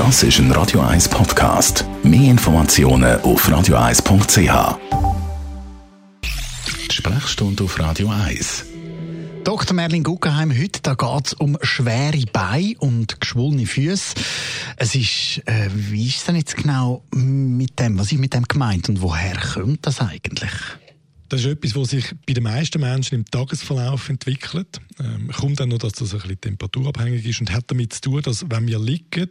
Das ist ein Radio 1 Podcast. Mehr Informationen auf radio1.ch. Sprechstunde auf Radio 1. Dr. Merlin Guggenheim, heute geht es um schwere Beine und geschwollene Füße. Es ist, äh, wie ist es denn jetzt genau mit dem, was ist mit dem gemeint und woher kommt das eigentlich? Das ist etwas, was sich bei den meisten Menschen im Tagesverlauf entwickelt. Ähm, kommt dann noch, dass das ein bisschen temperaturabhängig ist und hat damit zu tun, dass wenn wir liegen,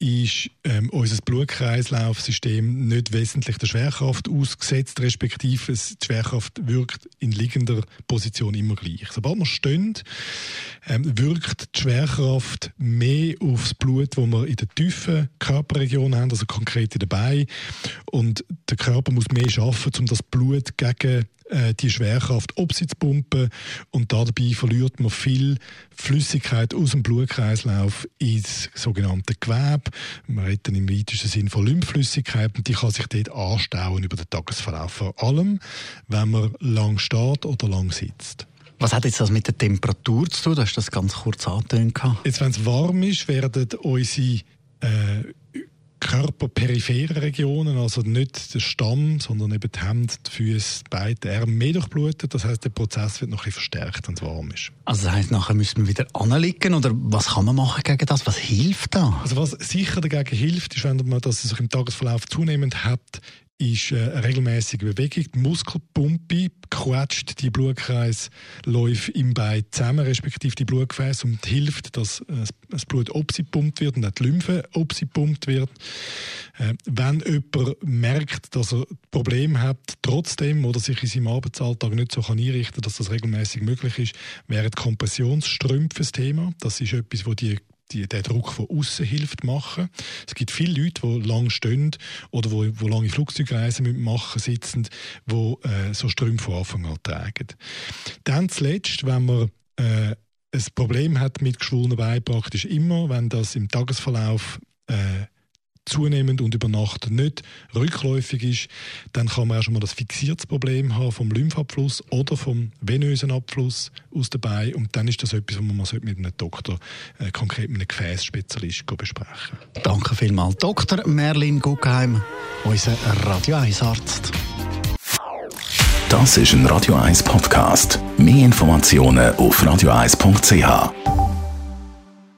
ist ähm, unser Blutkreislaufsystem nicht wesentlich der Schwerkraft ausgesetzt, respektive die Schwerkraft wirkt in liegender Position immer gleich. Sobald wir stehen, ähm, wirkt die Schwerkraft mehr aufs Blut, wo wir in der tiefen Körperregion haben, also konkret in den Beinen. Und der Körper muss mehr schaffen, um das Blut gegen äh, die Schwerkraft pumpen und dabei verliert man viel Flüssigkeit aus dem Blutkreislauf ins sogenannte Gewebe. Man redet im weitesten Sinn von Lymphflüssigkeit und die kann sich dort anstauen über den Tagesverlauf. Vor allem, wenn man lang steht oder lang sitzt. Was hat jetzt das mit der Temperatur zu tun? Du hast das ganz kurz angetönt. Jetzt, wenn es warm ist, werden unsere äh, körperperipheren Regionen, also nicht der Stamm, sondern eben die Hände, die Füße, die Beine, die Arme mehr durchblutet. Das heißt, der Prozess wird noch ein verstärkt, wenn es warm ist. Also das heißt, nachher müssen wir wieder anliegen oder was kann man machen gegen das? Was hilft da? Also was sicher dagegen hilft, ist, wenn man das sich im Tagesverlauf zunehmend hat, ist äh, regelmäßige Bewegung. Die Muskelpumpe quetscht die Blutkreisläufe im Bein zusammen, respektive die Blutgefäße und hilft, dass äh, das Blut pumpt wird und auch die Lymphe pumpt wird. Äh, wenn jemand merkt, dass er Probleme hat, trotzdem oder sich in seinem Arbeitsalltag nicht so einrichten kann, dass das regelmäßig möglich ist, wären Kompressionsstrümpfe das Thema. Das ist etwas, wo die die, den Druck von außen hilft machen. Es gibt viele Leute, die lang stehen oder wo, wo lange Flugzeugreisen machen sitzen, die äh, so Strümpfe von Anfang an tragen. Dann zuletzt, wenn man äh, ein Problem hat mit geschwollenen Beinen, praktisch immer, wenn das im Tagesverlauf äh, zunehmend und über Nacht nicht rückläufig ist, dann kann man auch schon mal das fixiertes Problem haben vom Lymphabfluss oder vom venösen Abfluss aus den Beinen und dann ist das etwas, was man mal mit einem Doktor, äh, konkret mit einem Gefäßspezialist besprechen Danke vielmals. Dr. Merlin Guggenheim, unser Radio 1 Arzt. Das ist ein Radio 1 Podcast. Mehr Informationen auf radio1.ch.